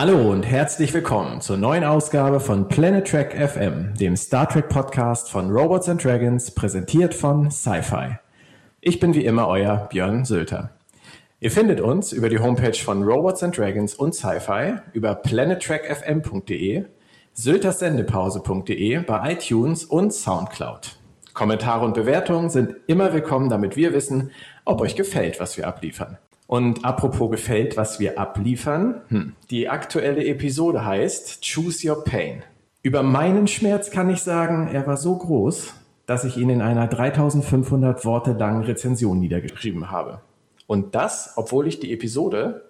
Hallo und herzlich willkommen zur neuen Ausgabe von Planet Trek FM, dem Star Trek Podcast von Robots and Dragons, präsentiert von Sci-Fi. Ich bin wie immer euer Björn Sülter. Ihr findet uns über die Homepage von Robots and Dragons und Sci-Fi, über planettrackfm.de, syltersendepause.de, bei iTunes und Soundcloud. Kommentare und Bewertungen sind immer willkommen, damit wir wissen, ob euch gefällt, was wir abliefern. Und apropos gefällt, was wir abliefern, hm, die aktuelle Episode heißt Choose Your Pain. Über meinen Schmerz kann ich sagen, er war so groß, dass ich ihn in einer 3500 Worte langen Rezension niedergeschrieben habe. Und das, obwohl ich die Episode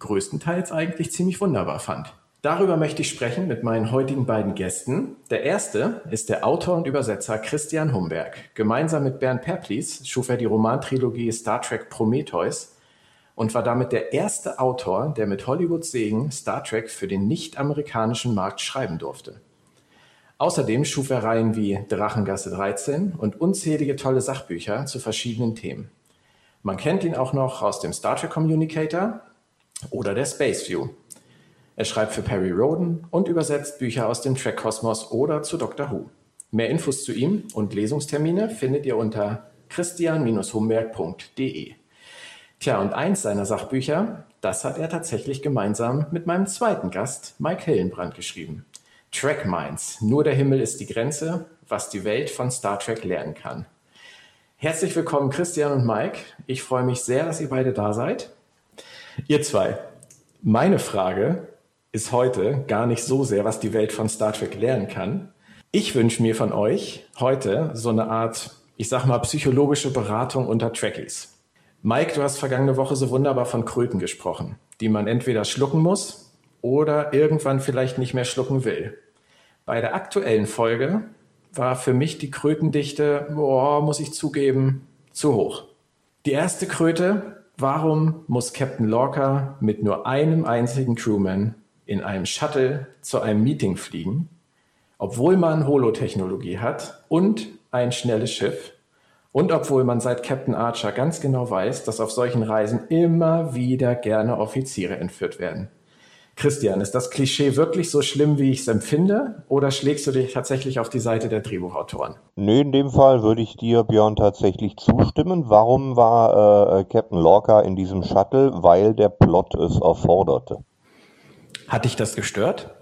größtenteils eigentlich ziemlich wunderbar fand. Darüber möchte ich sprechen mit meinen heutigen beiden Gästen. Der erste ist der Autor und Übersetzer Christian Humberg. Gemeinsam mit Bernd Perplis schuf er die Romantrilogie Star Trek Prometheus und war damit der erste Autor, der mit Hollywoods Segen Star Trek für den nicht-amerikanischen Markt schreiben durfte. Außerdem schuf er Reihen wie Drachengasse 13 und unzählige tolle Sachbücher zu verschiedenen Themen. Man kennt ihn auch noch aus dem Star Trek Communicator oder der Space View. Er schreibt für Perry Roden und übersetzt Bücher aus dem Trek-Kosmos oder zu Doctor Who. Mehr Infos zu ihm und Lesungstermine findet ihr unter christian-humberg.de. Tja, und eins seiner Sachbücher, das hat er tatsächlich gemeinsam mit meinem zweiten Gast, Mike Hillenbrand, geschrieben. Track Minds, nur der Himmel ist die Grenze, was die Welt von Star Trek lernen kann. Herzlich willkommen, Christian und Mike. Ich freue mich sehr, dass ihr beide da seid. Ihr zwei, meine Frage ist heute gar nicht so sehr, was die Welt von Star Trek lernen kann. Ich wünsche mir von euch heute so eine Art, ich sag mal, psychologische Beratung unter Trekkies. Mike, du hast vergangene Woche so wunderbar von Kröten gesprochen, die man entweder schlucken muss oder irgendwann vielleicht nicht mehr schlucken will. Bei der aktuellen Folge war für mich die Krötendichte, boah, muss ich zugeben, zu hoch. Die erste Kröte, warum muss Captain Lorca mit nur einem einzigen Crewman in einem Shuttle zu einem Meeting fliegen, obwohl man Holotechnologie hat und ein schnelles Schiff? Und obwohl man seit Captain Archer ganz genau weiß, dass auf solchen Reisen immer wieder gerne Offiziere entführt werden. Christian, ist das Klischee wirklich so schlimm, wie ich es empfinde? Oder schlägst du dich tatsächlich auf die Seite der Drehbuchautoren? Nö, in dem Fall würde ich dir, Björn, tatsächlich zustimmen. Warum war äh, Captain Lorca in diesem Shuttle? Weil der Plot es erforderte. Hat dich das gestört?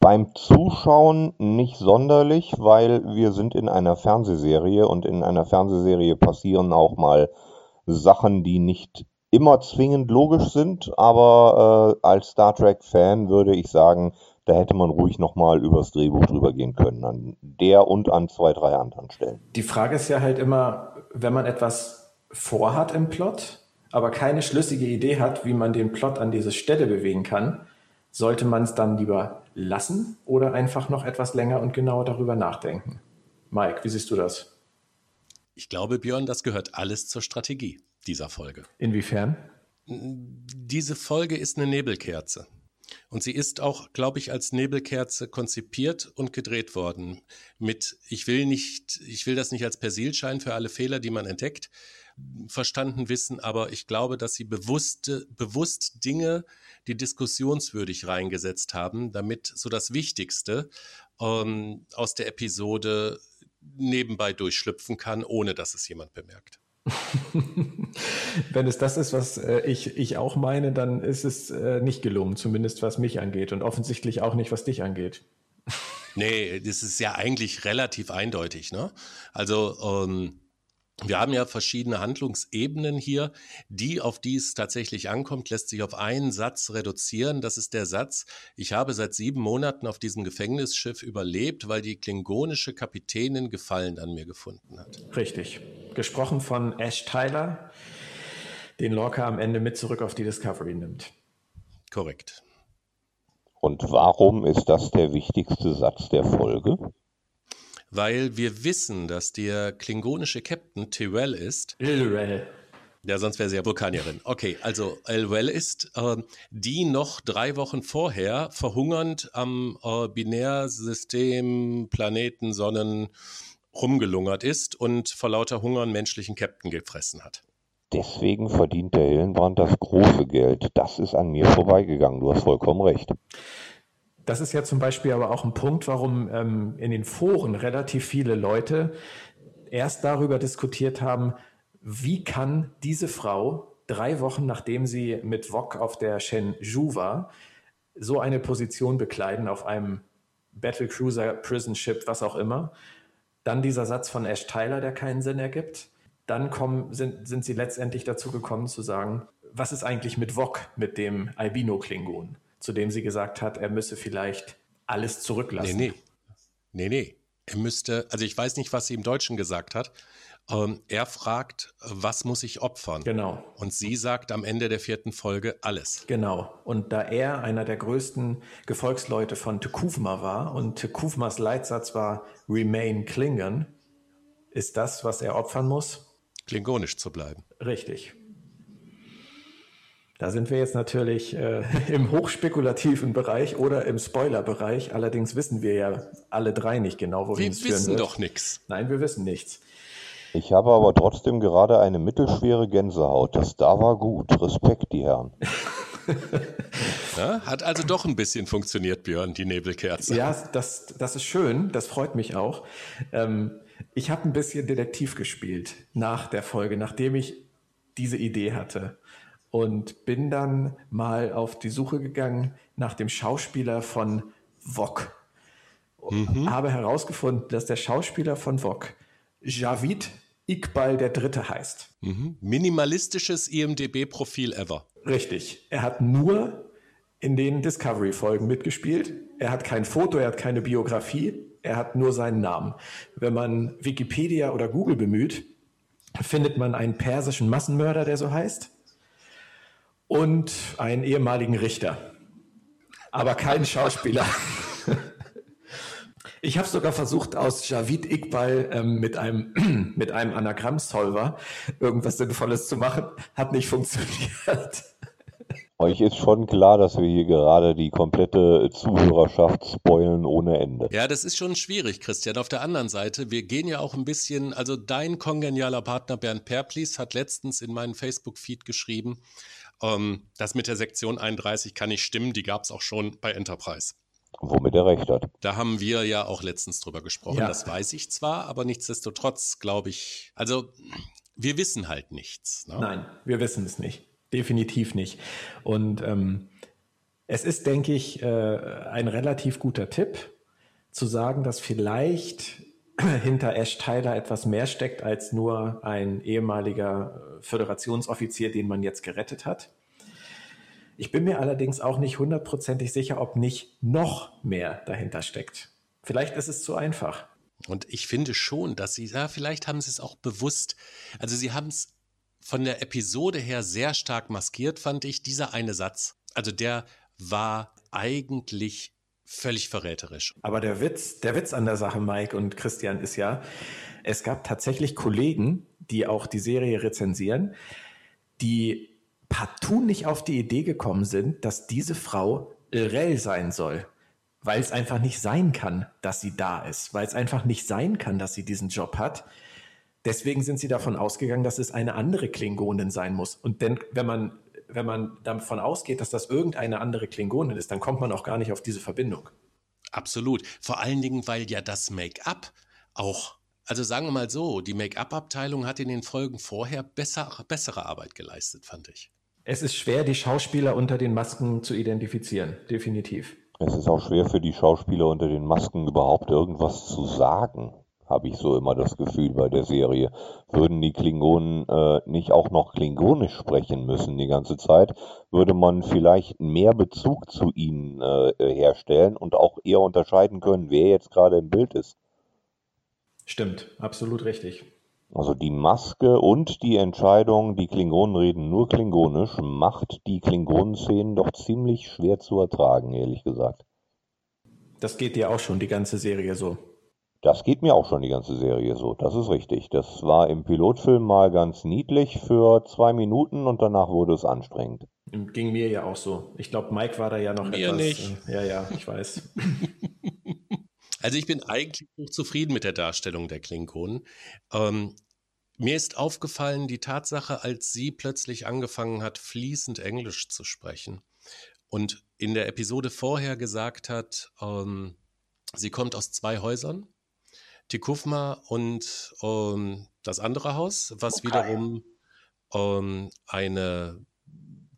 Beim Zuschauen nicht sonderlich, weil wir sind in einer Fernsehserie und in einer Fernsehserie passieren auch mal Sachen, die nicht immer zwingend logisch sind, aber äh, als Star Trek-Fan würde ich sagen, da hätte man ruhig nochmal übers Drehbuch drüber gehen können, an der und an zwei, drei anderen Stellen. Die Frage ist ja halt immer, wenn man etwas vorhat im Plot, aber keine schlüssige Idee hat, wie man den Plot an diese Stelle bewegen kann, sollte man es dann lieber lassen oder einfach noch etwas länger und genauer darüber nachdenken? Mike, wie siehst du das? Ich glaube, Björn, das gehört alles zur Strategie dieser Folge. Inwiefern? Diese Folge ist eine Nebelkerze. Und sie ist auch, glaube ich, als Nebelkerze konzipiert und gedreht worden. Mit, ich will nicht, ich will das nicht als Persilschein für alle Fehler, die man entdeckt, verstanden wissen, aber ich glaube, dass sie bewusste, bewusst Dinge, die diskussionswürdig reingesetzt haben, damit so das Wichtigste ähm, aus der Episode nebenbei durchschlüpfen kann, ohne dass es jemand bemerkt. Wenn es das ist, was äh, ich, ich auch meine, dann ist es äh, nicht gelungen, zumindest was mich angeht und offensichtlich auch nicht, was dich angeht. nee, das ist ja eigentlich relativ eindeutig. Ne? Also ähm, wir haben ja verschiedene Handlungsebenen hier. Die, auf die es tatsächlich ankommt, lässt sich auf einen Satz reduzieren. Das ist der Satz, ich habe seit sieben Monaten auf diesem Gefängnisschiff überlebt, weil die klingonische Kapitänin Gefallen an mir gefunden hat. Richtig. Gesprochen von Ash Tyler, den Lorca am Ende mit zurück auf die Discovery nimmt. Korrekt. Und warum ist das der wichtigste Satz der Folge? Weil wir wissen, dass der klingonische Captain Tyrell ist. Ilrel. Ja, sonst wäre sie ja Vulkanierin. Okay, also Elwell ist, äh, die noch drei Wochen vorher verhungernd am äh, Binärsystem Planeten Sonnen rumgelungert ist und vor lauter Hunger einen menschlichen Captain gefressen hat. deswegen verdient der Hillenbrand das große Geld. Das ist an mir vorbeigegangen. Du hast vollkommen recht. Das ist ja zum Beispiel aber auch ein Punkt, warum ähm, in den Foren relativ viele Leute erst darüber diskutiert haben, wie kann diese Frau drei Wochen nachdem sie mit Wok auf der Shenzhou war, so eine Position bekleiden auf einem Battlecruiser, Prison Ship, was auch immer. Dann dieser Satz von Ash Tyler, der keinen Sinn ergibt. Dann kommen, sind, sind sie letztendlich dazu gekommen zu sagen, was ist eigentlich mit Wok, mit dem Albino-Klingon? Zu dem sie gesagt hat, er müsse vielleicht alles zurücklassen. Nee, nee. Nee, nee. Er müsste, also ich weiß nicht, was sie im Deutschen gesagt hat. Ähm, er fragt, was muss ich opfern? Genau. Und sie sagt am Ende der vierten Folge alles. Genau. Und da er einer der größten Gefolgsleute von Tekuvma war und Tekuvmas Leitsatz war Remain Klingon, ist das, was er opfern muss? Klingonisch zu bleiben. Richtig. Da sind wir jetzt natürlich äh, im hochspekulativen Bereich oder im Spoiler-Bereich. Allerdings wissen wir ja alle drei nicht genau, wohin wir es führen Wir wissen doch nichts. Nein, wir wissen nichts. Ich habe aber trotzdem gerade eine mittelschwere Gänsehaut. Das da war gut. Respekt, die Herren. ja, hat also doch ein bisschen funktioniert, Björn, die Nebelkerze. Ja, das, das ist schön. Das freut mich auch. Ähm, ich habe ein bisschen Detektiv gespielt nach der Folge, nachdem ich diese Idee hatte und bin dann mal auf die Suche gegangen nach dem Schauspieler von Wok. Mhm. Habe herausgefunden, dass der Schauspieler von Wok Javid Iqbal der Dritte heißt. Mhm. Minimalistisches IMDB-Profil ever. Richtig. Er hat nur in den Discovery-Folgen mitgespielt. Er hat kein Foto, er hat keine Biografie, er hat nur seinen Namen. Wenn man Wikipedia oder Google bemüht, findet man einen persischen Massenmörder, der so heißt und einen ehemaligen Richter, aber keinen Schauspieler. Ich habe sogar versucht, aus Javid Iqbal ähm, mit einem, mit einem Anagramm-Solver irgendwas Sinnvolles zu machen. Hat nicht funktioniert. Euch ist schon klar, dass wir hier gerade die komplette Zuhörerschaft spoilen ohne Ende. Ja, das ist schon schwierig, Christian. Auf der anderen Seite, wir gehen ja auch ein bisschen, also dein kongenialer Partner Bernd Perplis hat letztens in meinen Facebook-Feed geschrieben, ähm, das mit der Sektion 31 kann nicht stimmen, die gab es auch schon bei Enterprise. Womit er recht hat. Da haben wir ja auch letztens drüber gesprochen. Ja. Das weiß ich zwar, aber nichtsdestotrotz glaube ich, also wir wissen halt nichts. Ne? Nein, wir wissen es nicht. Definitiv nicht. Und ähm, es ist, denke ich, äh, ein relativ guter Tipp, zu sagen, dass vielleicht hinter Ash Tyler etwas mehr steckt als nur ein ehemaliger äh, Föderationsoffizier, den man jetzt gerettet hat. Ich bin mir allerdings auch nicht hundertprozentig sicher, ob nicht noch mehr dahinter steckt. Vielleicht ist es zu einfach. Und ich finde schon, dass sie, ja, vielleicht haben sie es auch bewusst, also sie haben es von der Episode her sehr stark maskiert, fand ich, dieser eine Satz. Also der war eigentlich völlig verräterisch. Aber der Witz, der Witz an der Sache, Mike und Christian, ist ja, es gab tatsächlich Kollegen, die auch die Serie rezensieren, die partout nicht auf die Idee gekommen sind, dass diese Frau Irrell sein soll. Weil es einfach nicht sein kann, dass sie da ist. Weil es einfach nicht sein kann, dass sie diesen Job hat. Deswegen sind sie davon ausgegangen, dass es eine andere Klingonin sein muss. Und denn, wenn man wenn man davon ausgeht, dass das irgendeine andere Klingonin ist, dann kommt man auch gar nicht auf diese Verbindung. Absolut. Vor allen Dingen, weil ja das Make-up auch, also sagen wir mal so, die Make-up-Abteilung hat in den Folgen vorher besser, bessere Arbeit geleistet, fand ich. Es ist schwer, die Schauspieler unter den Masken zu identifizieren, definitiv. Es ist auch schwer für die Schauspieler unter den Masken überhaupt irgendwas zu sagen habe ich so immer das Gefühl bei der Serie. Würden die Klingonen äh, nicht auch noch Klingonisch sprechen müssen die ganze Zeit, würde man vielleicht mehr Bezug zu ihnen äh, herstellen und auch eher unterscheiden können, wer jetzt gerade im Bild ist. Stimmt, absolut richtig. Also die Maske und die Entscheidung, die Klingonen reden nur Klingonisch, macht die Klingonenszenen doch ziemlich schwer zu ertragen, ehrlich gesagt. Das geht dir auch schon die ganze Serie so. Das geht mir auch schon die ganze Serie so, das ist richtig. Das war im Pilotfilm mal ganz niedlich für zwei Minuten und danach wurde es anstrengend. Ging mir ja auch so. Ich glaube, Mike war da ja noch mir etwas. Nicht. Äh, ja, ja, ich weiß. Also ich bin eigentlich hoch zufrieden mit der Darstellung der Klingonen. Ähm, Mir ist aufgefallen, die Tatsache, als sie plötzlich angefangen hat, fließend Englisch zu sprechen und in der Episode vorher gesagt hat, ähm, sie kommt aus zwei Häusern, Tikufma und ähm, das andere Haus, was okay. wiederum ähm, eine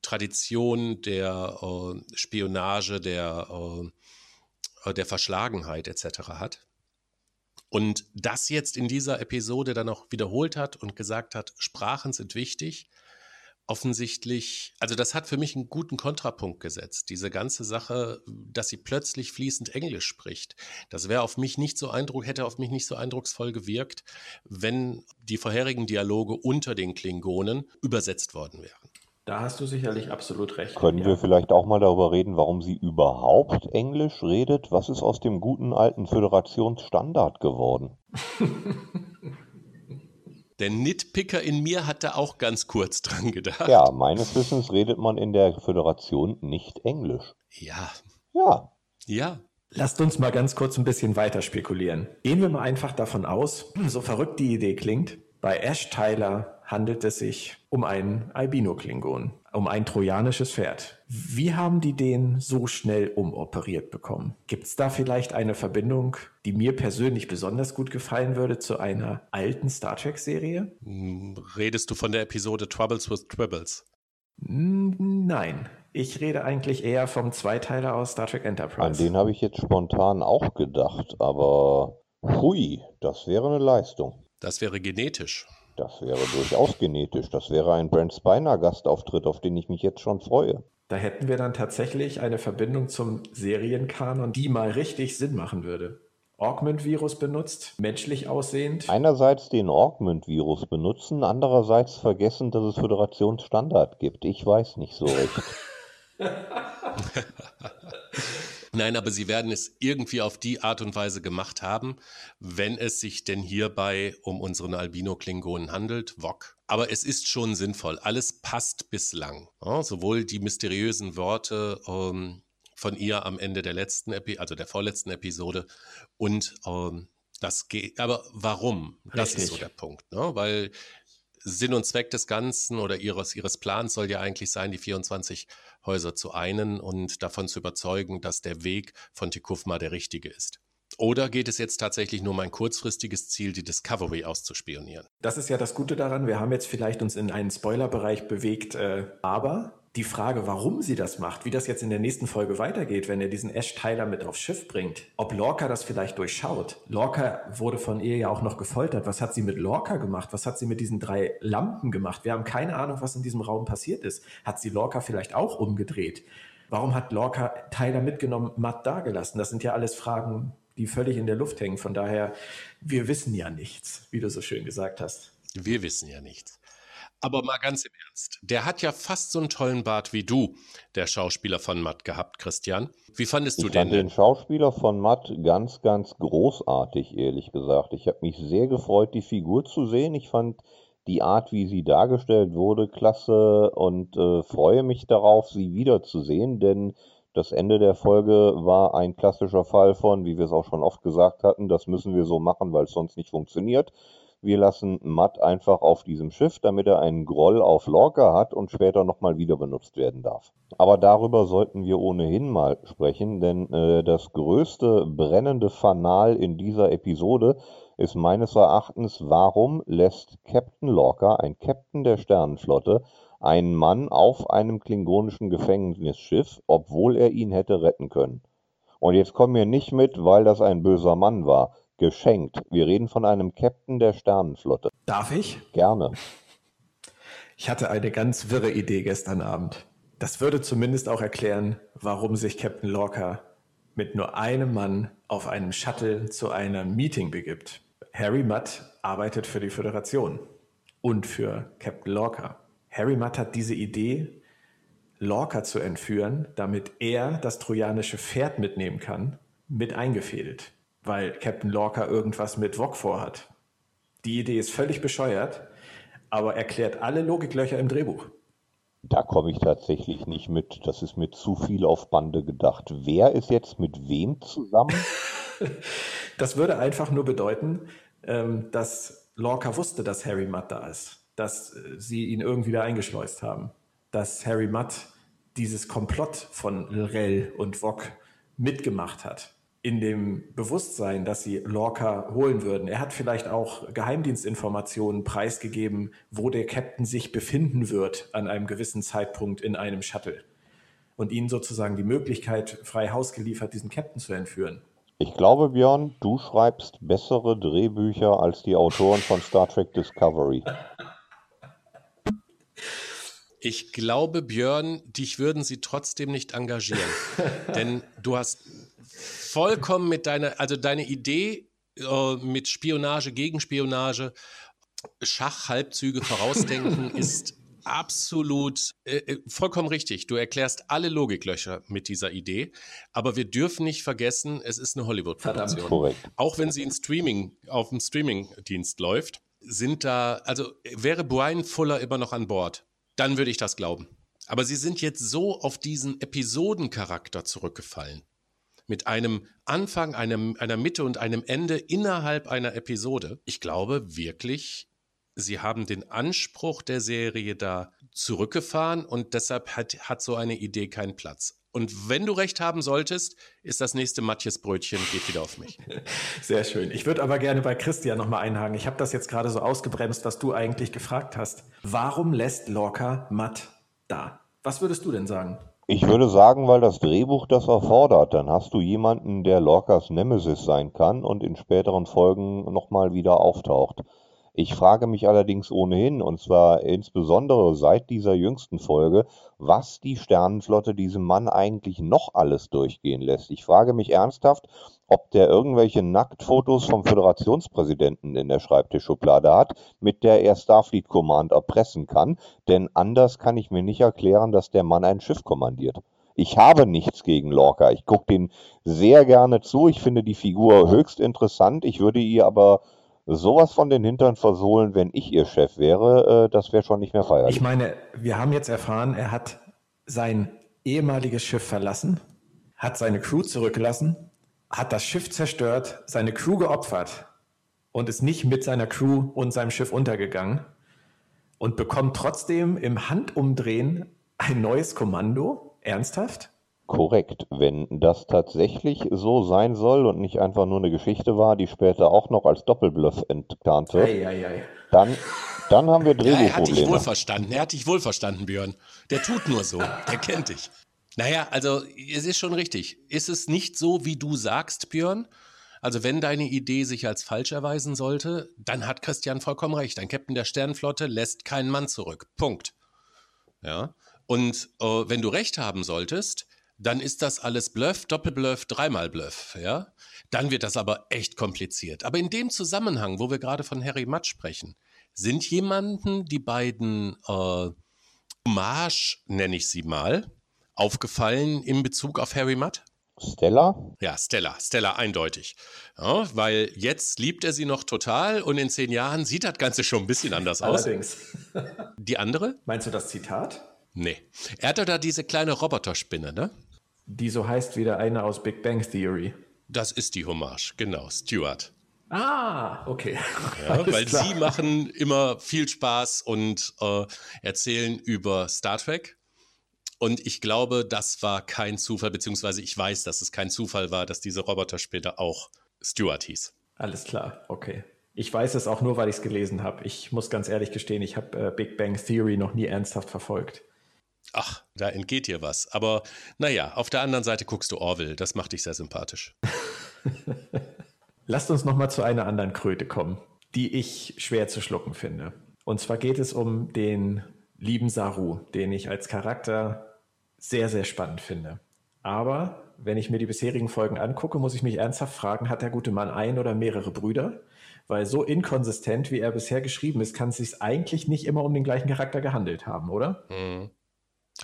Tradition der äh, Spionage, der, äh, der Verschlagenheit etc. hat. Und das jetzt in dieser Episode dann auch wiederholt hat und gesagt hat, Sprachen sind wichtig. Offensichtlich, also das hat für mich einen guten Kontrapunkt gesetzt. Diese ganze Sache, dass sie plötzlich fließend Englisch spricht. Das wäre auf mich nicht so eindruck, hätte auf mich nicht so eindrucksvoll gewirkt, wenn die vorherigen Dialoge unter den Klingonen übersetzt worden wären. Da hast du sicherlich absolut recht. Können ja. wir vielleicht auch mal darüber reden, warum sie überhaupt Englisch redet? Was ist aus dem guten alten Föderationsstandard geworden? Der Nitpicker in mir hat da auch ganz kurz dran gedacht. Ja, meines Wissens redet man in der Föderation nicht Englisch. Ja. Ja. Ja. Lasst uns mal ganz kurz ein bisschen weiter spekulieren. Gehen wir mal einfach davon aus, so verrückt die Idee klingt, bei Ash Tyler handelt es sich um einen Albino-Klingon, um ein trojanisches Pferd. Wie haben die den so schnell umoperiert bekommen? Gibt es da vielleicht eine Verbindung, die mir persönlich besonders gut gefallen würde zu einer alten Star Trek-Serie? Hm, redest du von der Episode Troubles with Tribbles? Nein, ich rede eigentlich eher vom Zweiteiler aus Star Trek Enterprise. An den habe ich jetzt spontan auch gedacht, aber hui, das wäre eine Leistung. Das wäre genetisch. Das wäre durchaus genetisch. Das wäre ein Brent Spiner-Gastauftritt, auf den ich mich jetzt schon freue. Da hätten wir dann tatsächlich eine Verbindung zum Serienkanon, die mal richtig Sinn machen würde. Augment-Virus benutzt, menschlich aussehend. Einerseits den Augment-Virus benutzen, andererseits vergessen, dass es Föderationsstandard gibt. Ich weiß nicht so recht. Nein, aber sie werden es irgendwie auf die Art und Weise gemacht haben, wenn es sich denn hierbei um unseren Albino-Klingonen handelt, Wok. Aber es ist schon sinnvoll. Alles passt bislang. Ja, sowohl die mysteriösen Worte ähm, von ihr am Ende der letzten, Epi also der vorletzten Episode und ähm, das geht. Aber warum? Das Richtig. ist so der Punkt. Ne? Weil Sinn und Zweck des Ganzen oder ihres, ihres Plans soll ja eigentlich sein, die 24 Häuser zu einen und davon zu überzeugen, dass der Weg von Tikufma der richtige ist. Oder geht es jetzt tatsächlich nur um ein kurzfristiges Ziel, die Discovery auszuspionieren? Das ist ja das Gute daran. Wir haben jetzt vielleicht uns in einen Spoilerbereich bewegt, äh, aber die Frage, warum sie das macht, wie das jetzt in der nächsten Folge weitergeht, wenn er diesen Ash Tyler mit aufs Schiff bringt, ob Lorca das vielleicht durchschaut. Lorca wurde von ihr ja auch noch gefoltert. Was hat sie mit Lorca gemacht? Was hat sie mit diesen drei Lampen gemacht? Wir haben keine Ahnung, was in diesem Raum passiert ist. Hat sie Lorca vielleicht auch umgedreht? Warum hat Lorca Tyler mitgenommen, Matt dagelassen? Das sind ja alles Fragen, die völlig in der Luft hängen. Von daher, wir wissen ja nichts, wie du so schön gesagt hast. Wir wissen ja nichts. Aber mal ganz im Ernst, der hat ja fast so einen tollen Bart wie du, der Schauspieler von Matt, gehabt, Christian. Wie fandest ich du den? Ich fand den Schauspieler von Matt ganz, ganz großartig, ehrlich gesagt. Ich habe mich sehr gefreut, die Figur zu sehen. Ich fand die Art, wie sie dargestellt wurde, klasse und äh, freue mich darauf, sie wiederzusehen, denn das Ende der Folge war ein klassischer Fall von, wie wir es auch schon oft gesagt hatten, das müssen wir so machen, weil es sonst nicht funktioniert. Wir lassen Matt einfach auf diesem Schiff, damit er einen Groll auf Lorca hat und später nochmal wieder benutzt werden darf. Aber darüber sollten wir ohnehin mal sprechen, denn äh, das größte brennende Fanal in dieser Episode ist meines Erachtens, warum lässt Captain Lorca, ein Captain der Sternenflotte, einen Mann auf einem klingonischen Gefängnisschiff, obwohl er ihn hätte retten können. Und jetzt kommen wir nicht mit, weil das ein böser Mann war. Geschenkt. Wir reden von einem Captain der Sternenflotte. Darf ich? Gerne. Ich hatte eine ganz wirre Idee gestern Abend. Das würde zumindest auch erklären, warum sich Captain Lorca mit nur einem Mann auf einem Shuttle zu einem Meeting begibt. Harry Mudd arbeitet für die Föderation und für Captain Lorca. Harry Mudd hat diese Idee, Lorca zu entführen, damit er das trojanische Pferd mitnehmen kann, mit eingefädelt weil Captain Lorca irgendwas mit Wok vorhat. Die Idee ist völlig bescheuert, aber erklärt alle Logiklöcher im Drehbuch. Da komme ich tatsächlich nicht mit. Das ist mir zu viel auf Bande gedacht. Wer ist jetzt mit wem zusammen? das würde einfach nur bedeuten, ähm, dass Lorca wusste, dass Harry Mudd da ist, dass äh, sie ihn irgendwie da eingeschleust haben, dass Harry Mudd dieses Komplott von Lrel und Wok mitgemacht hat in dem Bewusstsein, dass sie Lorca holen würden. Er hat vielleicht auch Geheimdienstinformationen preisgegeben, wo der Captain sich befinden wird an einem gewissen Zeitpunkt in einem Shuttle. Und ihnen sozusagen die Möglichkeit frei Haus geliefert, diesen Captain zu entführen. Ich glaube, Björn, du schreibst bessere Drehbücher als die Autoren von Star Trek Discovery. Ich glaube, Björn, dich würden sie trotzdem nicht engagieren. Denn du hast vollkommen mit deiner, also deine Idee äh, mit Spionage, Gegenspionage, Schachhalbzüge vorausdenken ist absolut äh, äh, vollkommen richtig. Du erklärst alle Logiklöcher mit dieser Idee, aber wir dürfen nicht vergessen, es ist eine Hollywood-Produktion. Auch wenn sie in Streaming auf dem Streaming-Dienst läuft, sind da also wäre Brian Fuller immer noch an Bord, dann würde ich das glauben. Aber sie sind jetzt so auf diesen Episodencharakter zurückgefallen mit einem Anfang, einem, einer Mitte und einem Ende innerhalb einer Episode. Ich glaube wirklich, sie haben den Anspruch der Serie da zurückgefahren und deshalb hat, hat so eine Idee keinen Platz. Und wenn du recht haben solltest, ist das nächste Matjes Brötchen, geht wieder auf mich. Sehr schön. Ich würde aber gerne bei Christian nochmal einhaken. Ich habe das jetzt gerade so ausgebremst, was du eigentlich gefragt hast. Warum lässt Lorca Matt da? Was würdest du denn sagen? Ich würde sagen, weil das Drehbuch das erfordert. Dann hast du jemanden, der Lorcas Nemesis sein kann und in späteren Folgen nochmal wieder auftaucht. Ich frage mich allerdings ohnehin, und zwar insbesondere seit dieser jüngsten Folge, was die Sternenflotte diesem Mann eigentlich noch alles durchgehen lässt. Ich frage mich ernsthaft, ob der irgendwelche Nacktfotos vom Föderationspräsidenten in der Schreibtischschublade hat, mit der er Starfleet Command erpressen kann, denn anders kann ich mir nicht erklären, dass der Mann ein Schiff kommandiert. Ich habe nichts gegen Lorca. Ich gucke den sehr gerne zu. Ich finde die Figur höchst interessant. Ich würde ihr aber sowas von den Hintern versohlen, wenn ich ihr Chef wäre, äh, das wäre schon nicht mehr feierlich. Ich meine, wir haben jetzt erfahren, er hat sein ehemaliges Schiff verlassen, hat seine Crew zurückgelassen, hat das Schiff zerstört, seine Crew geopfert und ist nicht mit seiner Crew und seinem Schiff untergegangen und bekommt trotzdem im Handumdrehen ein neues Kommando. Ernsthaft? Korrekt. Wenn das tatsächlich so sein soll und nicht einfach nur eine Geschichte war, die später auch noch als Doppelbluff ei, ei, ei. Dann, dann haben wir Drehbuchprobleme. Ja, er hat dich wohl verstanden. Er hat dich wohl verstanden, Björn. Der tut nur so. Der kennt dich. Naja, also es ist schon richtig. Ist es nicht so, wie du sagst, Björn? Also wenn deine Idee sich als falsch erweisen sollte, dann hat Christian vollkommen recht. Ein Captain der Sternenflotte lässt keinen Mann zurück. Punkt. Ja. Und äh, wenn du recht haben solltest, dann ist das alles Bluff, Doppelbluff, dreimal Bluff, ja? Dann wird das aber echt kompliziert. Aber in dem Zusammenhang, wo wir gerade von Harry Mudd sprechen, sind jemanden die beiden äh, Hommage, nenne ich sie mal, aufgefallen in Bezug auf Harry Mudd? Stella? Ja, Stella, Stella eindeutig. Ja, weil jetzt liebt er sie noch total und in zehn Jahren sieht das Ganze schon ein bisschen anders aus. Allerdings. Die andere? Meinst du das Zitat? Nee. Er hat da diese kleine Roboterspinne, ne? Die so heißt wie der eine aus Big Bang Theory. Das ist die Hommage, genau, Stuart. Ah, okay. Ja, weil klar. sie machen immer viel Spaß und äh, erzählen über Star Trek. Und ich glaube, das war kein Zufall, beziehungsweise ich weiß, dass es kein Zufall war, dass diese Roboter später auch Stuart hieß. Alles klar, okay. Ich weiß es auch nur, weil ich es gelesen habe. Ich muss ganz ehrlich gestehen, ich habe äh, Big Bang Theory noch nie ernsthaft verfolgt. Ach, da entgeht dir was. Aber naja, auf der anderen Seite guckst du Orville. Das macht dich sehr sympathisch. Lasst uns nochmal zu einer anderen Kröte kommen, die ich schwer zu schlucken finde. Und zwar geht es um den lieben Saru, den ich als Charakter sehr, sehr spannend finde. Aber wenn ich mir die bisherigen Folgen angucke, muss ich mich ernsthaft fragen, hat der gute Mann ein oder mehrere Brüder? Weil so inkonsistent, wie er bisher geschrieben ist, kann es sich eigentlich nicht immer um den gleichen Charakter gehandelt haben, oder? Mhm.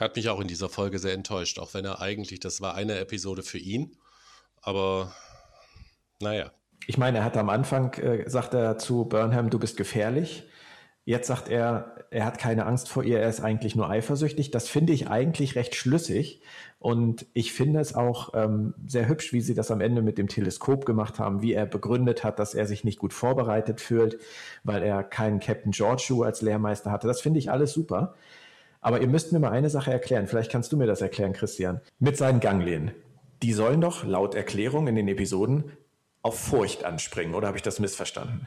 Hat mich auch in dieser Folge sehr enttäuscht, auch wenn er eigentlich, das war eine Episode für ihn. Aber naja. Ich meine, er hat am Anfang, äh, sagt er zu Burnham, du bist gefährlich. Jetzt sagt er, er hat keine Angst vor ihr, er ist eigentlich nur eifersüchtig. Das finde ich eigentlich recht schlüssig. Und ich finde es auch ähm, sehr hübsch, wie sie das am Ende mit dem Teleskop gemacht haben, wie er begründet hat, dass er sich nicht gut vorbereitet fühlt, weil er keinen Captain George als Lehrmeister hatte. Das finde ich alles super. Aber ihr müsst mir mal eine Sache erklären. Vielleicht kannst du mir das erklären, Christian. Mit seinen Ganglien. Die sollen doch laut Erklärung in den Episoden auf Furcht anspringen. Oder habe ich das missverstanden?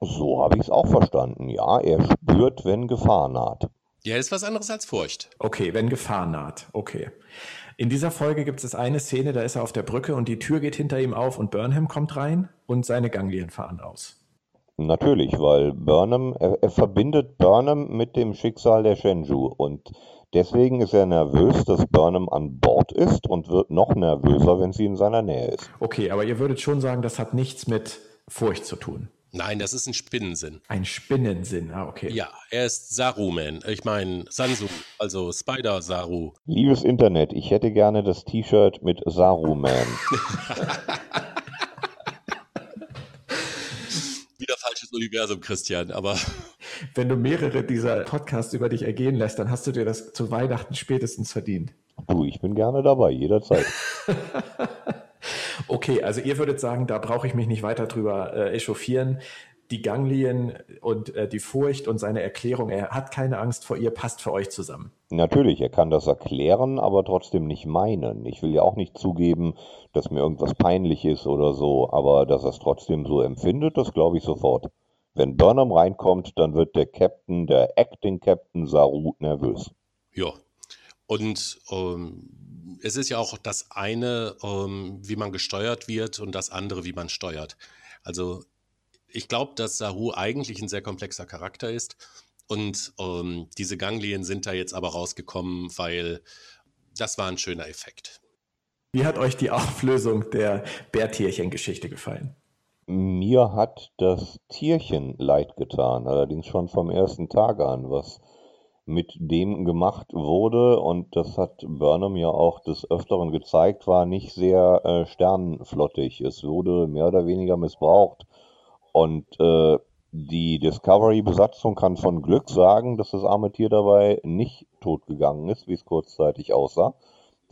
So habe ich es auch verstanden. Ja, er spürt, wenn Gefahr naht. Ja, ist was anderes als Furcht. Okay, wenn Gefahr naht. Okay. In dieser Folge gibt es eine Szene, da ist er auf der Brücke und die Tür geht hinter ihm auf und Burnham kommt rein und seine Ganglien fahren aus. Natürlich, weil Burnham, er, er verbindet Burnham mit dem Schicksal der Shenzhou und deswegen ist er nervös, dass Burnham an Bord ist und wird noch nervöser, wenn sie in seiner Nähe ist. Okay, aber ihr würdet schon sagen, das hat nichts mit Furcht zu tun. Nein, das ist ein Spinnensinn. Ein Spinnensinn, ah, okay. Ja, er ist Saruman. Ich meine, Sansu, also Spider-Saru. Liebes Internet, ich hätte gerne das T-Shirt mit Saruman. Universum, Christian, aber. Wenn du mehrere dieser Podcasts über dich ergehen lässt, dann hast du dir das zu Weihnachten spätestens verdient. Du, ich bin gerne dabei, jederzeit. Okay, also ihr würdet sagen, da brauche ich mich nicht weiter drüber äh, echauffieren. Die Ganglien und äh, die Furcht und seine Erklärung, er hat keine Angst vor ihr, passt für euch zusammen. Natürlich, er kann das erklären, aber trotzdem nicht meinen. Ich will ja auch nicht zugeben, dass mir irgendwas peinlich ist oder so, aber dass er es trotzdem so empfindet, das glaube ich sofort. Wenn Burnham reinkommt, dann wird der Captain, der Acting Captain Saru nervös. Ja, und ähm, es ist ja auch das eine, ähm, wie man gesteuert wird und das andere, wie man steuert. Also ich glaube, dass Saru eigentlich ein sehr komplexer Charakter ist. Und ähm, diese Ganglien sind da jetzt aber rausgekommen, weil das war ein schöner Effekt. Wie hat euch die Auflösung der Bärtierchen-Geschichte gefallen? Mir hat das Tierchen leid getan, allerdings schon vom ersten Tag an, was mit dem gemacht wurde, und das hat Burnham ja auch des Öfteren gezeigt, war nicht sehr äh, sternenflottig. Es wurde mehr oder weniger missbraucht. Und äh, die Discovery-Besatzung kann von Glück sagen, dass das arme Tier dabei nicht totgegangen ist, wie es kurzzeitig aussah.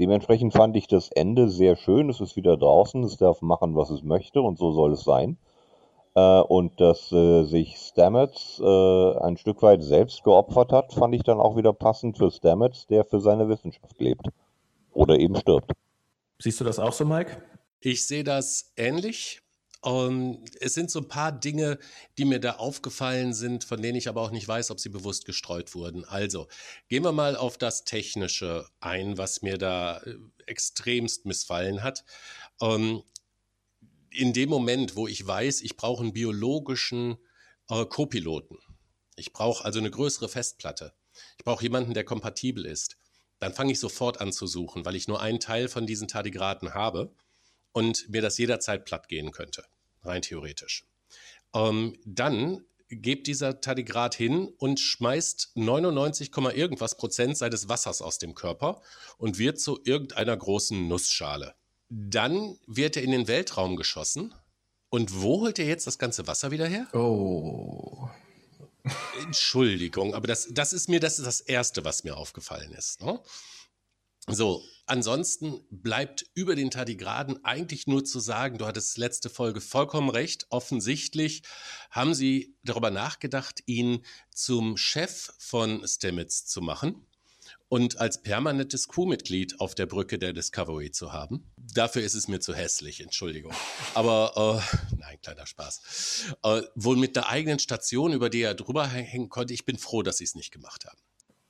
Dementsprechend fand ich das Ende sehr schön. Es ist wieder draußen, es darf machen, was es möchte, und so soll es sein äh, und dass äh, sich Stamets äh, ein Stück weit selbst geopfert hat, fand ich dann auch wieder passend für Stamets, der für seine Wissenschaft lebt. Oder eben stirbt. Siehst du das auch so, Mike? Ich sehe das ähnlich. Um, ähm, es sind so ein paar Dinge, die mir da aufgefallen sind, von denen ich aber auch nicht weiß, ob sie bewusst gestreut wurden. Also, gehen wir mal auf das Technische ein, was mir da äh, extremst missfallen hat. Um, ähm, in dem Moment, wo ich weiß, ich brauche einen biologischen äh, Co-Piloten, ich brauche also eine größere Festplatte, ich brauche jemanden, der kompatibel ist, dann fange ich sofort an zu suchen, weil ich nur einen Teil von diesen Tardigraden habe und mir das jederzeit platt gehen könnte, rein theoretisch. Ähm, dann geht dieser Tardigrad hin und schmeißt 99, irgendwas Prozent seines Wassers aus dem Körper und wird zu irgendeiner großen Nussschale. Dann wird er in den Weltraum geschossen. Und wo holt er jetzt das ganze Wasser wieder her? Oh. Entschuldigung, aber das, das ist mir das, ist das Erste, was mir aufgefallen ist. Ne? So, ansonsten bleibt über den Tardigraden eigentlich nur zu sagen, du hattest letzte Folge vollkommen recht. Offensichtlich haben sie darüber nachgedacht, ihn zum Chef von Stamets zu machen und als permanentes Crewmitglied auf der Brücke der Discovery zu haben. Dafür ist es mir zu hässlich, Entschuldigung. Aber äh, nein, kleiner Spaß. Äh, wohl mit der eigenen Station, über die er drüber hängen konnte, ich bin froh, dass sie es nicht gemacht haben.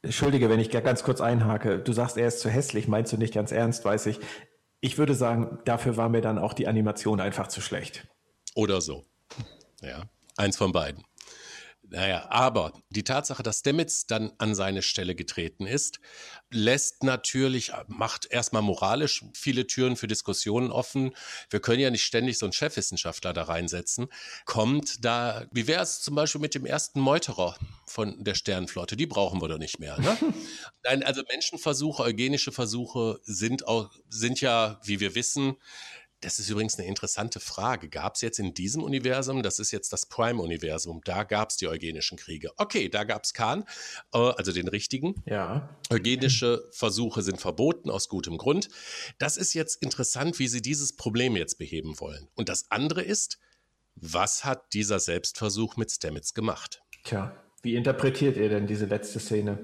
Entschuldige, wenn ich ganz kurz einhake. Du sagst, er ist zu hässlich, meinst du nicht ganz ernst, weiß ich. Ich würde sagen, dafür war mir dann auch die Animation einfach zu schlecht. Oder so. Ja, eins von beiden. Naja, aber die Tatsache, dass Stamets dann an seine Stelle getreten ist, lässt natürlich, macht erstmal moralisch viele Türen für Diskussionen offen. Wir können ja nicht ständig so einen Chefwissenschaftler da reinsetzen. Kommt da, wie wäre es zum Beispiel mit dem ersten Meuterer von der Sternenflotte? Die brauchen wir doch nicht mehr. Ne? Nein, also Menschenversuche, eugenische Versuche sind, auch, sind ja, wie wir wissen, Das ist übrigens eine interessante Frage. Gab es jetzt in diesem Universum, das ist jetzt das Prime-Universum, da gab es die eugenischen Kriege. Okay, da gab es Khan, äh, also den richtigen. Ja. Eugenische Versuche sind verboten aus gutem Grund. Das ist jetzt interessant, wie sie dieses Problem jetzt beheben wollen. Und das andere ist, was hat dieser Selbstversuch mit Stamets gemacht? Tja, wie interpretiert ihr denn diese letzte Szene?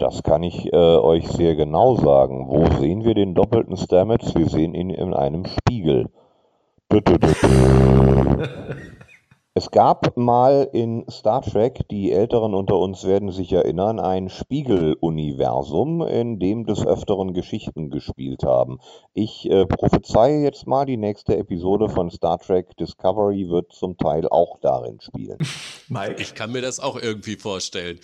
Das kann ich äh, euch sehr genau sagen. Wo sehen wir den doppelten Stamets? Wir sehen ihn in einem Spiegel. Es gab mal in Star Trek, die Älteren unter uns werden sich erinnern, ein Spiegeluniversum, in dem des Öfteren Geschichten gespielt haben. Ich äh, prophezeie jetzt mal, die nächste Episode von Star Trek Discovery wird zum Teil auch darin spielen. Mike? Ich kann mir das auch irgendwie vorstellen.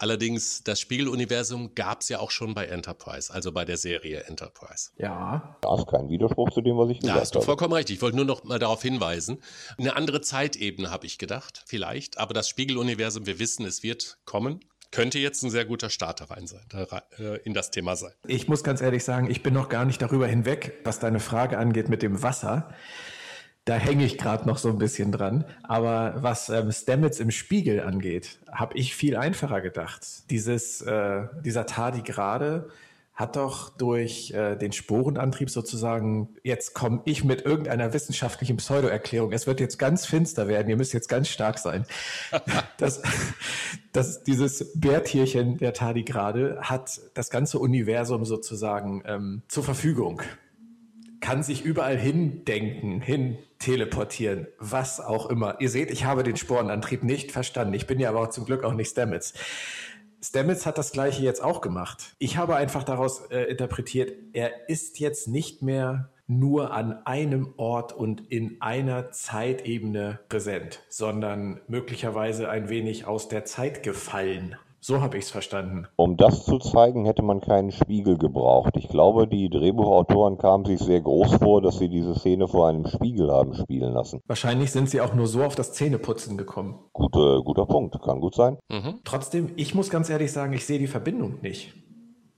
Allerdings, das Spiegeluniversum gab es ja auch schon bei Enterprise, also bei der Serie Enterprise. Ja. Das ist kein Widerspruch zu dem, was ich gesagt habe. Da hast du vollkommen recht. Ich wollte nur noch mal darauf hinweisen. Eine andere Zeitebene habe ich gedacht, vielleicht. Aber das Spiegeluniversum, wir wissen, es wird kommen. Könnte jetzt ein sehr guter Starter rein sein, äh, in das Thema sein. Ich muss ganz ehrlich sagen, ich bin noch gar nicht darüber hinweg, was deine Frage angeht mit dem Wasser. Da hänge ich gerade noch so ein bisschen dran. Aber was ähm, Stamets im Spiegel angeht, habe ich viel einfacher gedacht. Dieses, äh, dieser Tardigrade, hat doch durch äh, den Sporenantrieb sozusagen, jetzt komme ich mit irgendeiner wissenschaftlichen Pseudoerklärung, es wird jetzt ganz finster werden, ihr müsst jetzt ganz stark sein. das, das, dieses Bärtierchen der Tardigrade hat das ganze Universum sozusagen ähm, zur Verfügung. Kann sich überall hindenken, hin teleportieren, was auch immer. Ihr seht, ich habe den Sporenantrieb nicht verstanden. Ich bin ja aber auch zum Glück auch nicht Stamets. Stamets hat das gleiche jetzt auch gemacht. Ich habe einfach daraus äh, interpretiert, er ist jetzt nicht mehr nur an einem Ort und in einer Zeitebene präsent, sondern möglicherweise ein wenig aus der Zeit gefallen. So habe ich es verstanden. Um das zu zeigen, hätte man keinen Spiegel gebraucht. Ich glaube, die Drehbuchautoren kamen sich sehr groß vor, dass sie diese Szene vor einem Spiegel haben spielen lassen. Wahrscheinlich sind sie auch nur so auf das Zähneputzen gekommen. Gute, guter Punkt, kann gut sein. Mhm. Trotzdem, ich muss ganz ehrlich sagen, ich sehe die Verbindung nicht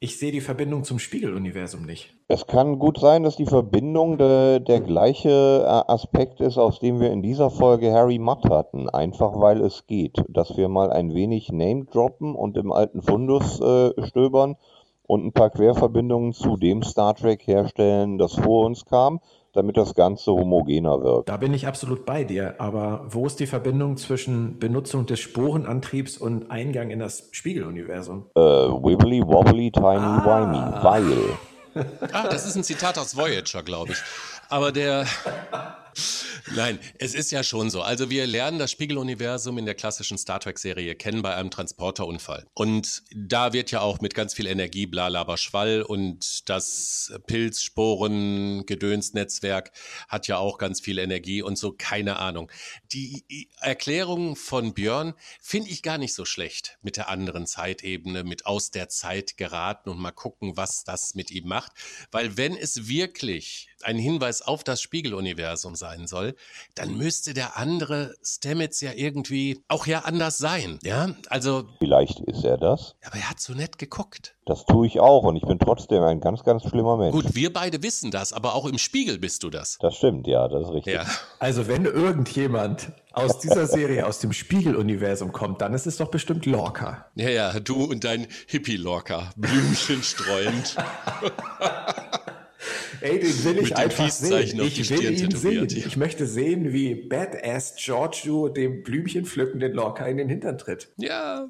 ich sehe die Verbindung zum Spiegeluniversum nicht. Es kann gut sein, dass die Verbindung de, der gleiche äh, Aspekt ist, aus dem wir in dieser Folge Harry Mudd hatten. Einfach weil es geht. Dass wir mal ein wenig Name droppen und im alten Fundus äh, stöbern und ein paar Querverbindungen zu dem Star Trek herstellen, das vor uns kam damit das Ganze homogener wird. Da bin ich absolut bei dir. Aber wo ist die Verbindung zwischen Benutzung des Sporenantriebs und Eingang in das Spiegeluniversum? Äh, wibbly wobbly tiny ah. wimey, weil. Ah, das ist ein Zitat aus Voyager, glaube ich. Aber der. Nein, es ist ja schon so. Also wir lernen das Spiegeluniversum in der klassischen Star Trek-Serie kennen bei einem Transporterunfall. Und da wird ja auch mit ganz viel Energie blalaber Schwall und das Pilzsporen-Gedöns-Netzwerk hat ja auch ganz viel Energie und so, keine Ahnung. Die Erklärung von Björn finde ich gar nicht so schlecht mit der anderen Zeitebene, mit aus der Zeit geraten und mal gucken, was das mit ihm macht. Weil wenn es wirklich ein Hinweis auf das Spiegeluniversum sein soll, dann müsste der andere Stamets ja irgendwie auch ja anders sein. Ja, also. Vielleicht ist er das. Aber er hat so nett geguckt. Das tue ich auch und ich bin trotzdem ein ganz, ganz schlimmer Mensch. Gut, wir beide wissen das, aber auch im Spiegel bist du das. Das stimmt, ja, das ist richtig. Ja. Also, wenn irgendjemand aus dieser Serie, aus dem Spiegeluniversum kommt, dann ist es doch bestimmt Lorca. Ja, ja, du und dein Hippie-Lorca, Blümchen streuend. Ey, den will ich einfach sehen. Ich will ihn sehen. Ich möchte sehen, wie Badass Giorgio dem Blümchen pflückenden Lorca in den Hintern tritt. Ja.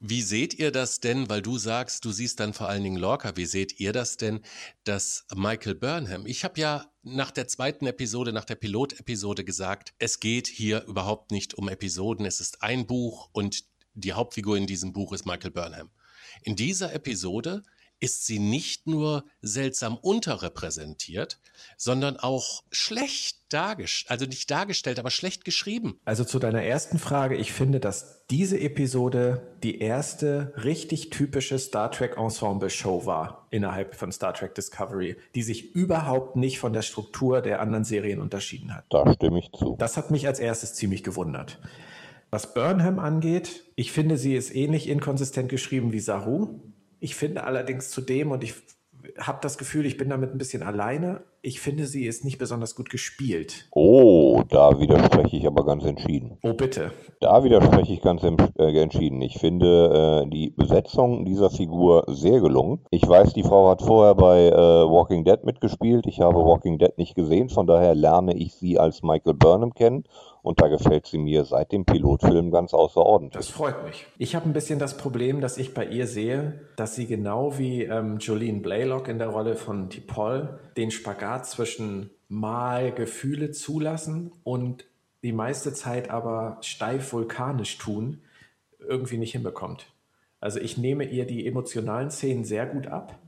Wie seht ihr das denn, weil du sagst, du siehst dann vor allen Dingen Lorca, wie seht ihr das denn, dass Michael Burnham, ich habe ja nach der zweiten Episode, nach der Pilotepisode gesagt, es geht hier überhaupt nicht um Episoden, es ist ein Buch und die Hauptfigur in diesem Buch ist Michael Burnham. In dieser Episode ist sie nicht nur seltsam unterrepräsentiert, sondern auch schlecht dargestellt, also nicht dargestellt, aber schlecht geschrieben. Also zu deiner ersten Frage, ich finde, dass diese Episode die erste richtig typische Star Trek Ensemble Show war innerhalb von Star Trek Discovery, die sich überhaupt nicht von der Struktur der anderen Serien unterschieden hat. Da stimme ich zu. Das hat mich als erstes ziemlich gewundert. Was Burnham angeht, ich finde, sie ist ähnlich inkonsistent geschrieben wie Saru. Ich finde allerdings zudem, und ich habe das Gefühl, ich bin damit ein bisschen alleine, ich finde, sie ist nicht besonders gut gespielt. Oh, da widerspreche ich aber ganz entschieden. Oh, bitte. Da widerspreche ich ganz äh, entschieden. Ich finde äh, die Besetzung dieser Figur sehr gelungen. Ich weiß, die Frau hat vorher bei äh, Walking Dead mitgespielt. Ich habe Walking Dead nicht gesehen, von daher lerne ich sie als Michael Burnham kennen und da gefällt sie mir seit dem Pilotfilm ganz außerordentlich. Das freut mich. Ich habe ein bisschen das Problem, dass ich bei ihr sehe, dass sie genau wie ähm, Jolene Blaylock in der Rolle von T'Pol den Spagat zwischen mal Gefühle zulassen und die meiste Zeit aber steif vulkanisch tun, irgendwie nicht hinbekommt. Also ich nehme ihr die emotionalen Szenen sehr gut ab,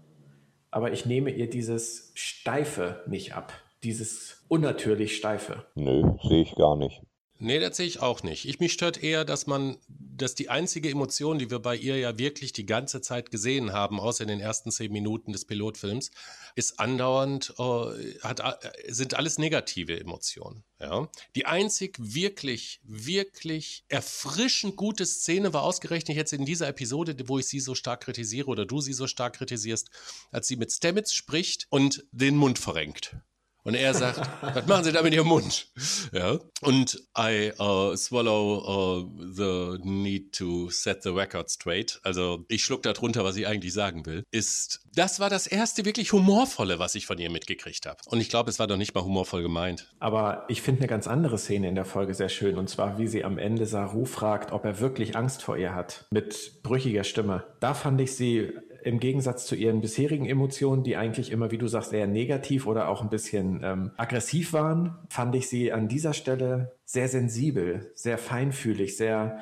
aber ich nehme ihr dieses Steife nicht ab dieses unnatürlich Steife. Nö, sehe ich gar nicht. Nee, das sehe ich auch nicht. Ich mich stört eher, dass man, dass die einzige Emotion, die wir bei ihr ja wirklich die ganze Zeit gesehen haben, außer in den ersten zehn Minuten des Pilotfilms, ist andauernd, äh, hat, äh, sind alles negative Emotionen. Ja? Die einzig wirklich, wirklich erfrischend gute Szene war ausgerechnet jetzt in dieser Episode, wo ich sie so stark kritisiere oder du sie so stark kritisierst, als sie mit Stamets spricht und den Mund verrenkt. Und er sagt, was machen Sie da mit Ihrem Mund? Ja. Und I uh, swallow uh, the need to set the record straight. Also ich schluck da drunter, was ich eigentlich sagen will. Ist, das war das erste wirklich humorvolle, was ich von ihr mitgekriegt habe. Und ich glaube, es war doch nicht mal humorvoll gemeint. Aber ich finde eine ganz andere Szene in der Folge sehr schön. Und zwar, wie sie am Ende Saru fragt, ob er wirklich Angst vor ihr hat. Mit brüchiger Stimme. Da fand ich sie im Gegensatz zu ihren bisherigen Emotionen, die eigentlich immer, wie du sagst, eher negativ oder auch ein bisschen ähm, aggressiv waren, fand ich sie an dieser Stelle sehr sensibel, sehr feinfühlig, sehr,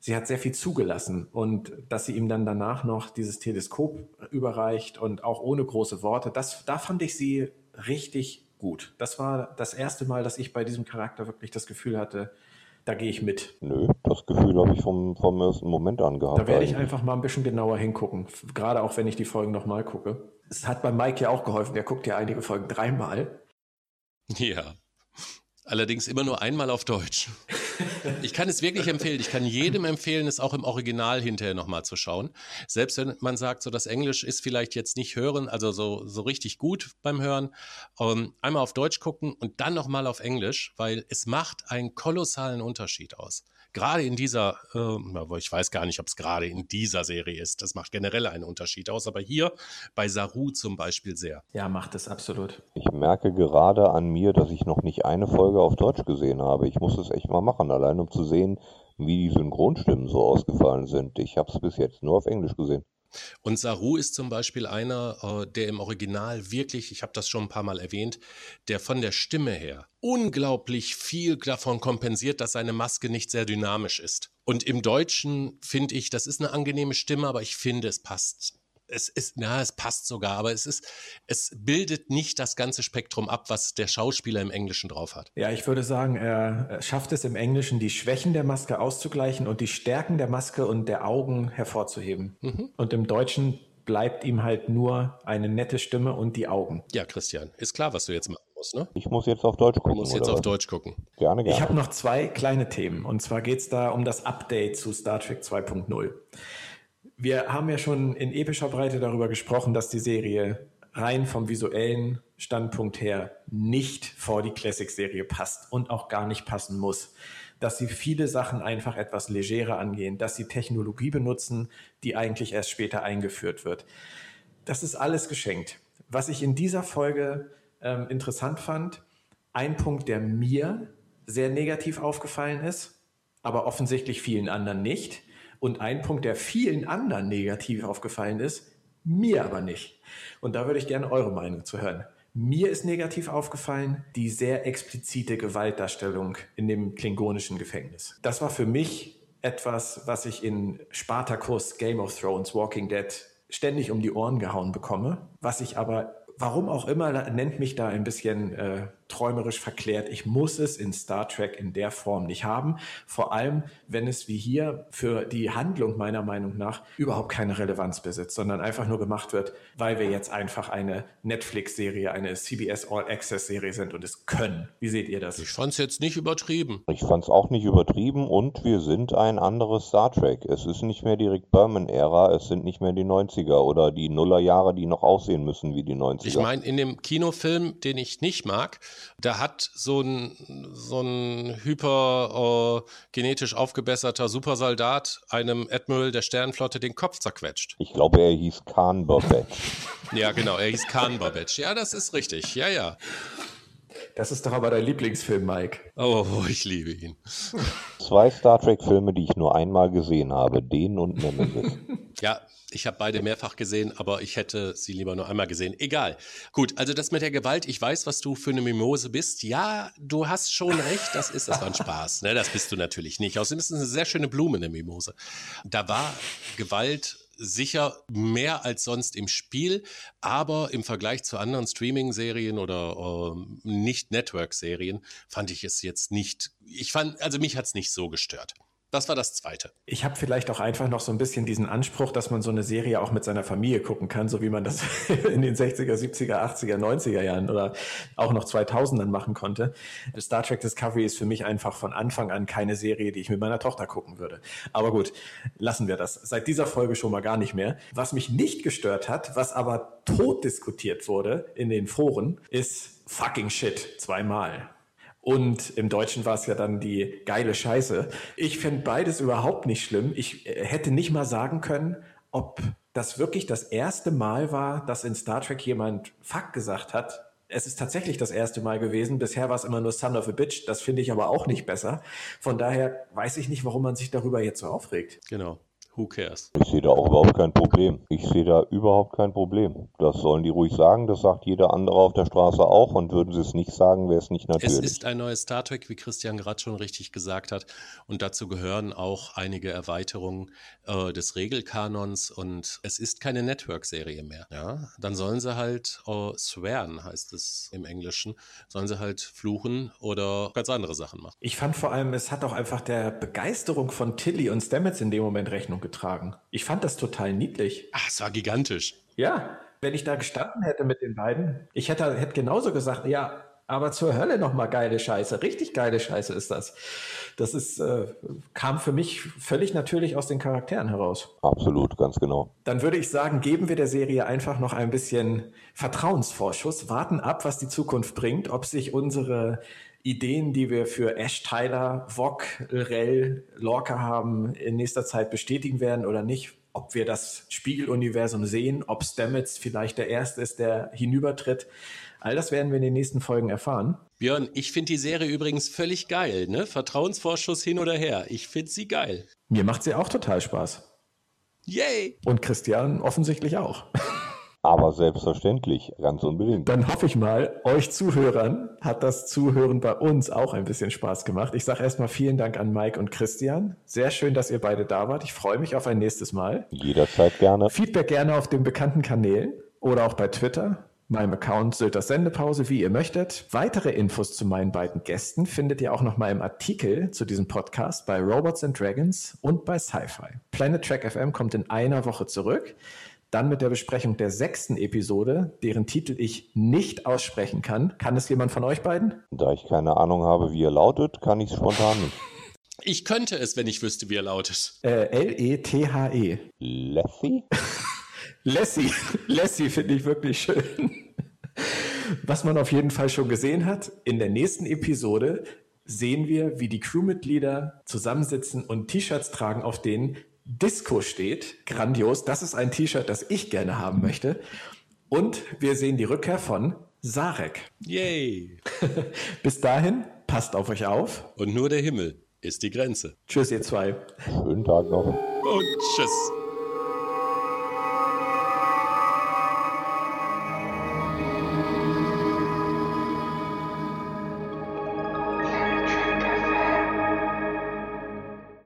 sie hat sehr viel zugelassen und dass sie ihm dann danach noch dieses Teleskop überreicht und auch ohne große Worte, das, da fand ich sie richtig gut. Das war das erste Mal, dass ich bei diesem Charakter wirklich das Gefühl hatte, da gehe ich mit. Nö, das Gefühl habe ich vom, vom ersten Moment an gehabt. Da werde ich einfach mal ein bisschen genauer hingucken. Gerade auch, wenn ich die Folgen nochmal gucke. Es hat bei Mike ja auch geholfen. Der guckt ja einige Folgen dreimal. Ja. Allerdings immer nur einmal auf Deutsch. Ich kann es wirklich empfehlen. Ich kann jedem empfehlen, es auch im Original hinterher nochmal zu schauen. Selbst wenn man sagt, so das Englisch ist vielleicht jetzt nicht hören, also so, so richtig gut beim Hören. Ähm, einmal auf Deutsch gucken und dann nochmal auf Englisch, weil es macht einen kolossalen Unterschied aus gerade in dieser, äh, ich weiß gar nicht, ob es gerade in dieser Serie ist, das macht generell einen Unterschied aus, aber hier bei Saru zum Beispiel sehr. Ja, macht es absolut. Ich merke gerade an mir, dass ich noch nicht eine Folge auf Deutsch gesehen habe. Ich muss es echt mal machen, allein um zu sehen, wie die Synchronstimmen so ausgefallen sind. Ich habe es bis jetzt nur auf Englisch gesehen. Und Saru ist zum Beispiel einer, äh, der im Original wirklich, ich habe das schon ein paar Mal erwähnt, der von der Stimme her unglaublich viel davon kompensiert, dass seine Maske nicht sehr dynamisch ist. Und im Deutschen finde ich, das ist eine angenehme Stimme, aber ich finde, es passt es ist, na, es passt sogar, aber es ist, es bildet nicht das ganze Spektrum ab, was der Schauspieler im Englischen drauf hat. Ja, ich würde sagen, er schafft es im Englischen, die Schwächen der Maske auszugleichen und die Stärken der Maske und der Augen hervorzuheben. Mhm. Und im Deutschen bleibt ihm halt nur eine nette Stimme und die Augen. Ja, Christian, ist klar, was du jetzt machen musst, ne? Ich muss jetzt auf Deutsch gucken. Du musst jetzt auf was? Deutsch gucken. Gerne, gerne. Ich habe noch zwei kleine Themen. Und zwar geht es da um das Update zu Star Trek 2.0 wir haben ja schon in epischer Breite darüber gesprochen, dass die Serie rein vom visuellen Standpunkt her nicht vor die Classic-Serie passt und auch gar nicht passen muss. Dass sie viele Sachen einfach etwas legerer angehen, dass sie Technologie benutzen, die eigentlich erst später eingeführt wird. Das ist alles geschenkt. Was ich in dieser Folge ähm, interessant fand, ein Punkt, der mir sehr negativ aufgefallen ist, aber offensichtlich vielen anderen nicht, und ein Punkt, der vielen anderen negativ aufgefallen ist, mir aber nicht. Und da würde ich gerne eure Meinung zu hören. Mir ist negativ aufgefallen die sehr explizite Gewaltdarstellung in dem klingonischen Gefängnis. Das war für mich etwas, was ich in Spartacus, Game of Thrones, Walking Dead ständig um die Ohren gehauen bekomme, was ich aber, warum auch immer, nennt mich da ein bisschen äh, träumerisch verklärt. Ich muss es in Star Trek in der Form nicht haben. Vor allem, wenn es wie hier für die Handlung meiner Meinung nach überhaupt keine Relevanz besitzt, sondern einfach nur gemacht wird, weil wir jetzt einfach eine Netflix-Serie, eine CBS All Access-Serie sind und es können. Wie seht ihr das? Ich fand es jetzt nicht übertrieben. Ich fand es auch nicht übertrieben und wir sind ein anderes Star Trek. Es ist nicht mehr die Rick Berman-Ära, es sind nicht mehr die 90er oder die Nullerjahre, die noch aussehen müssen wie die 90er. Ich meine, in dem Kinofilm, den ich nicht mag, da hat so ein, so ein hyper äh, genetisch aufgebesserter Supersoldat einem Admiral der Sternenflotte den Kopf zerquetscht. Ich glaube, er hieß Khan Babette. Ja, genau, er hieß Khan Babette. Ja, das ist richtig. Ja, ja. Das ist doch aber dein Lieblingsfilm, Mike. Oh, ich liebe ihn. Zwei Star Trek-Filme, die ich nur einmal gesehen habe, den und Nemesis. Ja, ich habe beide mehrfach gesehen, aber ich hätte sie lieber nur einmal gesehen. Egal. Gut, also das mit der Gewalt, ich weiß, was du für eine Mimose bist. Ja, du hast schon recht, das ist das war ein Spaß. Ne? Das bist du natürlich nicht. Außerdem ist es eine sehr schöne Blume, eine Mimose. Da war Gewalt sicher mehr als sonst im Spiel, aber im Vergleich zu anderen Streaming-Serien oder äh, Nicht-Network-Serien fand ich es jetzt nicht, ich fand, also mich hat es nicht so gestört. Das war das Zweite. Ich habe vielleicht auch einfach noch so ein bisschen diesen Anspruch, dass man so eine Serie auch mit seiner Familie gucken kann, so wie man das in den 60er, 70er, 80er, 90er Jahren oder auch noch 2000ern machen konnte. Star Trek Discovery ist für mich einfach von Anfang an keine Serie, die ich mit meiner Tochter gucken würde. Aber gut, lassen wir das. Seit dieser Folge schon mal gar nicht mehr. Was mich nicht gestört hat, was aber tot diskutiert wurde in den Foren, ist fucking shit zweimal. Und im Deutschen war es ja dann die geile Scheiße. Ich finde beides überhaupt nicht schlimm. Ich äh, hätte nicht mal sagen können, ob das wirklich das erste Mal war, dass in Star Trek jemand Fuck gesagt hat. Es ist tatsächlich das erste Mal gewesen. Bisher war es immer nur Son of a Bitch. Das finde ich aber auch nicht besser. Von daher weiß ich nicht, warum man sich darüber jetzt so aufregt. Genau. Who cares? Ich sehe da auch überhaupt kein Problem. Ich sehe da überhaupt kein Problem. Das sollen die ruhig sagen, das sagt jeder andere auf der Straße auch und würden sie es nicht sagen, wäre es nicht natürlich. Es ist ein neues Star Trek, wie Christian gerade schon richtig gesagt hat und dazu gehören auch einige Erweiterungen äh, des Regelkanons und es ist keine Network-Serie mehr. Ja, dann sollen sie halt äh, swearen, heißt es im Englischen, sollen sie halt fluchen oder ganz andere Sachen machen. Ich fand vor allem, es hat auch einfach der Begeisterung von Tilly und Stamets in dem Moment Rechnung getragen. Ich fand das total niedlich. Ach, es war gigantisch. Ja, wenn ich da gestanden hätte mit den beiden, ich hätte, hätte genauso gesagt, ja, aber zur Hölle nochmal geile Scheiße. Richtig geile Scheiße ist das. Das ist, äh, kam für mich völlig natürlich aus den Charakteren heraus. Absolut, ganz genau. Dann würde ich sagen, geben wir der Serie einfach noch ein bisschen Vertrauensvorschuss, warten ab, was die Zukunft bringt, ob sich unsere Ideen, die wir für Ash Tyler, Vog, Rell, Lorca haben, in nächster Zeit bestätigen werden oder nicht. Ob wir das Spiegeluniversum sehen, ob Stamets vielleicht der Erste ist, der hinübertritt. All das werden wir in den nächsten Folgen erfahren. Björn, ich finde die Serie übrigens völlig geil, ne? Vertrauensvorschuss hin oder her. Ich finde sie geil. Mir macht sie auch total Spaß. Yay! Und Christian offensichtlich auch. Aber selbstverständlich, ganz unbedingt. Dann hoffe ich mal, euch Zuhörern hat das Zuhören bei uns auch ein bisschen Spaß gemacht. Ich sage erstmal vielen Dank an Mike und Christian. Sehr schön, dass ihr beide da wart. Ich freue mich auf ein nächstes Mal. Jederzeit gerne. Feedback gerne auf den bekannten Kanälen oder auch bei Twitter. Meinem Account Sylters Sendepause, wie ihr möchtet. Weitere Infos zu meinen beiden Gästen findet ihr auch noch mal im Artikel zu diesem Podcast bei Robots and Dragons und bei Sci-Fi. Planet Track FM kommt in einer Woche zurück. Dann mit der Besprechung der sechsten Episode, deren Titel ich nicht aussprechen kann. Kann es jemand von euch beiden? Da ich keine Ahnung habe, wie er lautet, kann ich es spontan nicht. Ich könnte es, wenn ich wüsste, wie er lautet. Äh, L-E-T-H-E. Lassie? Lassie. Lassie finde ich wirklich schön. Was man auf jeden Fall schon gesehen hat, in der nächsten Episode sehen wir, wie die Crewmitglieder zusammensitzen und T-Shirts tragen, auf denen Disco steht. Grandios. Das ist ein T-Shirt, das ich gerne haben möchte. Und wir sehen die Rückkehr von Sarek. Yay! Bis dahin, passt auf euch auf. Und nur der Himmel ist die Grenze. Tschüss, ihr zwei. Schönen Tag noch. Und tschüss.